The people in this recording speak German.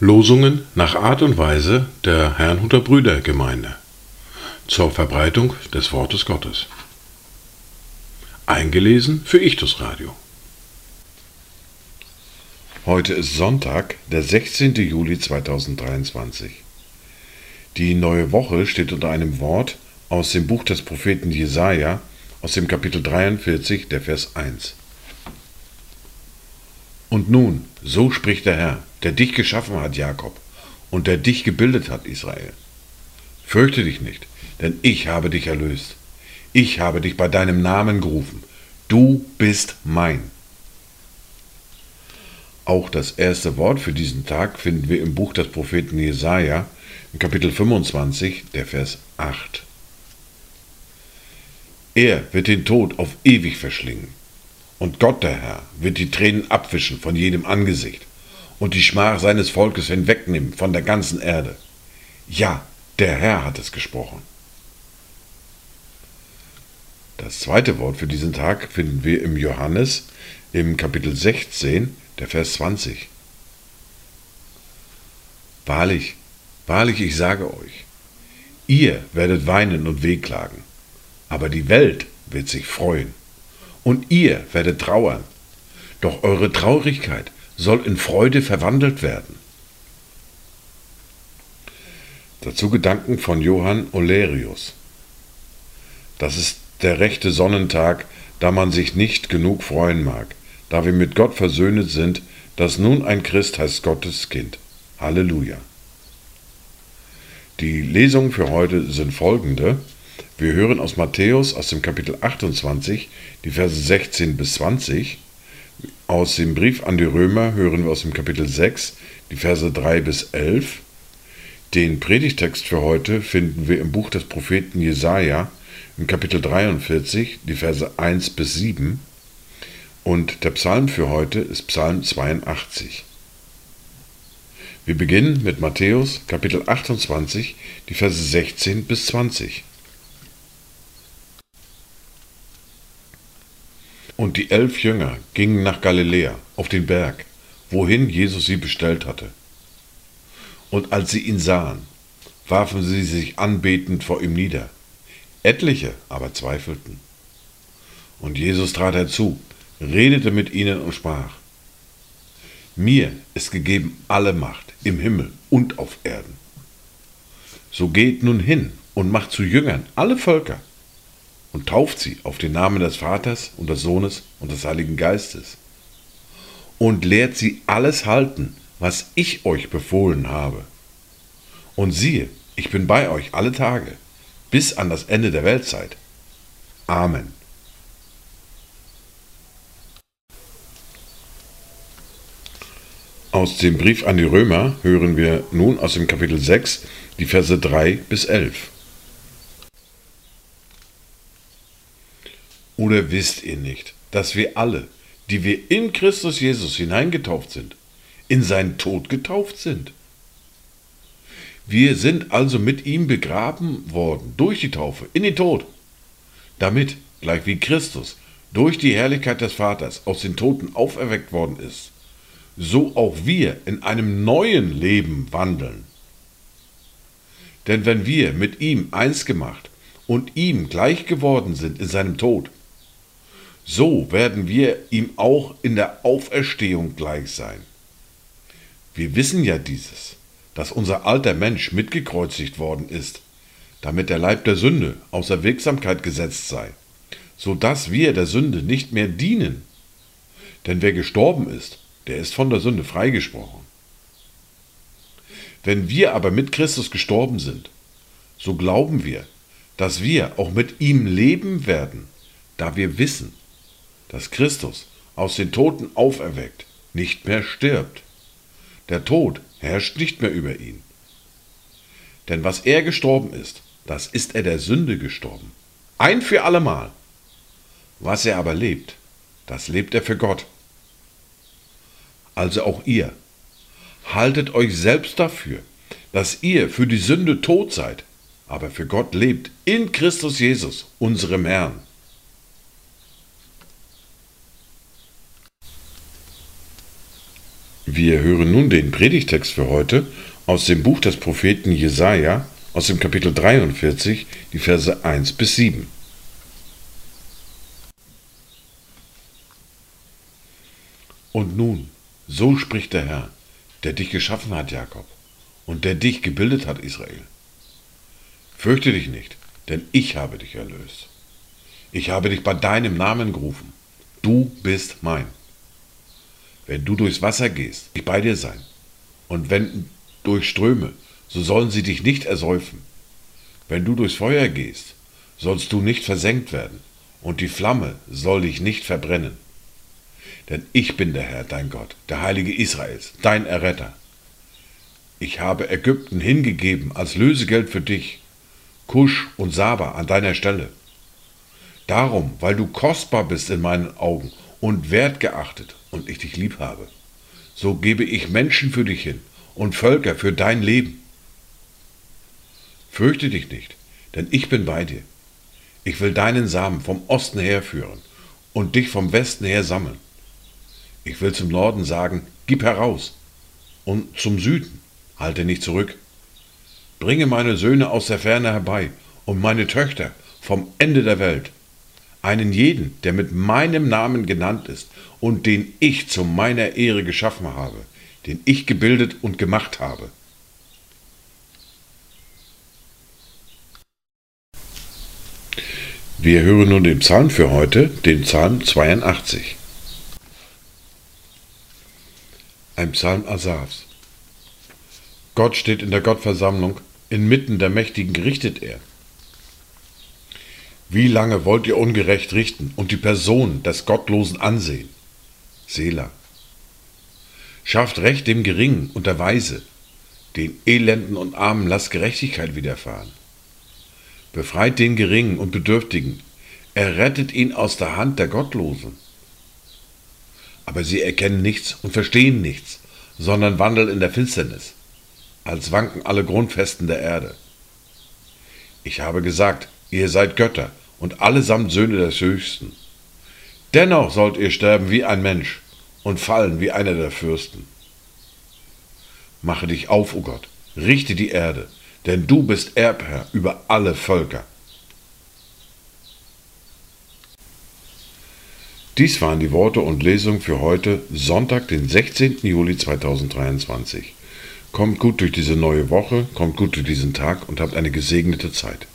Losungen nach Art und Weise der Herrnhuter Brüdergemeinde zur Verbreitung des Wortes Gottes. Eingelesen für Ichtus Radio. Heute ist Sonntag, der 16. Juli 2023. Die neue Woche steht unter einem Wort aus dem Buch des Propheten Jesaja, aus dem Kapitel 43, der Vers 1. Und nun, so spricht der Herr, der dich geschaffen hat, Jakob, und der dich gebildet hat, Israel. Fürchte dich nicht, denn ich habe dich erlöst. Ich habe dich bei deinem Namen gerufen. Du bist mein. Auch das erste Wort für diesen Tag finden wir im Buch des Propheten Jesaja, Kapitel 25, der Vers 8. Er wird den Tod auf ewig verschlingen. Und Gott, der Herr, wird die Tränen abwischen von jedem Angesicht und die Schmach seines Volkes hinwegnehmen von der ganzen Erde. Ja, der Herr hat es gesprochen. Das zweite Wort für diesen Tag finden wir im Johannes im Kapitel 16, der Vers 20. Wahrlich, wahrlich, ich sage euch, ihr werdet weinen und wehklagen, aber die Welt wird sich freuen, und ihr werdet trauern, doch eure Traurigkeit soll in Freude verwandelt werden. Dazu Gedanken von Johann Olerius. Das ist der rechte Sonnentag, da man sich nicht genug freuen mag, da wir mit Gott versöhnet sind, dass nun ein Christ heißt Gottes Kind. Halleluja. Die Lesungen für heute sind folgende. Wir hören aus Matthäus aus dem Kapitel 28 die Verse 16 bis 20 aus dem Brief an die Römer hören wir aus dem Kapitel 6 die Verse 3 bis 11. Den Predigtext für heute finden wir im Buch des Propheten Jesaja im Kapitel 43 die Verse 1 bis 7. Und der Psalm für heute ist Psalm 82. Wir beginnen mit Matthäus Kapitel 28, die Verse 16 bis 20. Und die elf Jünger gingen nach Galiläa, auf den Berg, wohin Jesus sie bestellt hatte. Und als sie ihn sahen, warfen sie sich anbetend vor ihm nieder. Etliche aber zweifelten. Und Jesus trat herzu, redete mit ihnen und sprach, Mir ist gegeben alle Macht im Himmel und auf Erden. So geht nun hin und macht zu Jüngern alle Völker und tauft sie auf den Namen des Vaters und des Sohnes und des Heiligen Geistes und lehrt sie alles halten, was ich euch befohlen habe. Und siehe, ich bin bei euch alle Tage, bis an das Ende der Weltzeit. Amen. Aus dem Brief an die Römer hören wir nun aus dem Kapitel 6 die Verse 3 bis 11. Oder wisst ihr nicht, dass wir alle, die wir in Christus Jesus hineingetauft sind, in seinen Tod getauft sind? Wir sind also mit ihm begraben worden durch die Taufe in den Tod, damit, gleich wie Christus durch die Herrlichkeit des Vaters aus den Toten auferweckt worden ist, so auch wir in einem neuen Leben wandeln. Denn wenn wir mit ihm eins gemacht und ihm gleich geworden sind in seinem Tod, so werden wir ihm auch in der Auferstehung gleich sein. Wir wissen ja dieses, dass unser alter Mensch mitgekreuzigt worden ist, damit der Leib der Sünde außer Wirksamkeit gesetzt sei, so dass wir der Sünde nicht mehr dienen. Denn wer gestorben ist, der ist von der Sünde freigesprochen. Wenn wir aber mit Christus gestorben sind, so glauben wir, dass wir auch mit ihm leben werden, da wir wissen, dass Christus aus den Toten auferweckt, nicht mehr stirbt. Der Tod herrscht nicht mehr über ihn. Denn was er gestorben ist, das ist er der Sünde gestorben. Ein für allemal. Was er aber lebt, das lebt er für Gott. Also auch ihr. Haltet euch selbst dafür, dass ihr für die Sünde tot seid, aber für Gott lebt in Christus Jesus, unserem Herrn. Wir hören nun den Predigtext für heute aus dem Buch des Propheten Jesaja, aus dem Kapitel 43, die Verse 1 bis 7. Und nun, so spricht der Herr, der dich geschaffen hat, Jakob, und der dich gebildet hat, Israel. Fürchte dich nicht, denn ich habe dich erlöst. Ich habe dich bei deinem Namen gerufen. Du bist mein. Wenn du durchs Wasser gehst, ich bei dir sein. Und wenn durch Ströme, so sollen sie dich nicht ersäufen. Wenn du durchs Feuer gehst, sollst du nicht versenkt werden, und die Flamme soll dich nicht verbrennen. Denn ich bin der Herr, dein Gott, der Heilige Israels, dein Erretter. Ich habe Ägypten hingegeben als Lösegeld für dich, Kusch und Saba an deiner Stelle. Darum, weil du kostbar bist in meinen Augen und wertgeachtet und ich dich lieb habe, so gebe ich Menschen für dich hin und Völker für dein Leben. Fürchte dich nicht, denn ich bin bei dir. Ich will deinen Samen vom Osten herführen und dich vom Westen her sammeln. Ich will zum Norden sagen, gib heraus, und zum Süden, halte nicht zurück. Bringe meine Söhne aus der Ferne herbei und meine Töchter vom Ende der Welt einen jeden, der mit meinem Namen genannt ist und den ich zu meiner Ehre geschaffen habe, den ich gebildet und gemacht habe. Wir hören nun den Psalm für heute, den Psalm 82. Ein Psalm Asafs. Gott steht in der Gottversammlung, inmitten der Mächtigen richtet er. Wie lange wollt ihr ungerecht richten und die Person des Gottlosen ansehen? Selah. Schafft Recht dem Geringen und der Weise, den Elenden und Armen lasst Gerechtigkeit widerfahren. Befreit den Geringen und Bedürftigen, errettet ihn aus der Hand der Gottlosen. Aber sie erkennen nichts und verstehen nichts, sondern wandeln in der Finsternis, als wanken alle Grundfesten der Erde. Ich habe gesagt, ihr seid Götter und allesamt Söhne des Höchsten. Dennoch sollt ihr sterben wie ein Mensch und fallen wie einer der Fürsten. Mache dich auf, o oh Gott, richte die Erde, denn du bist Erbherr über alle Völker. Dies waren die Worte und Lesungen für heute, Sonntag, den 16. Juli 2023. Kommt gut durch diese neue Woche, kommt gut durch diesen Tag und habt eine gesegnete Zeit.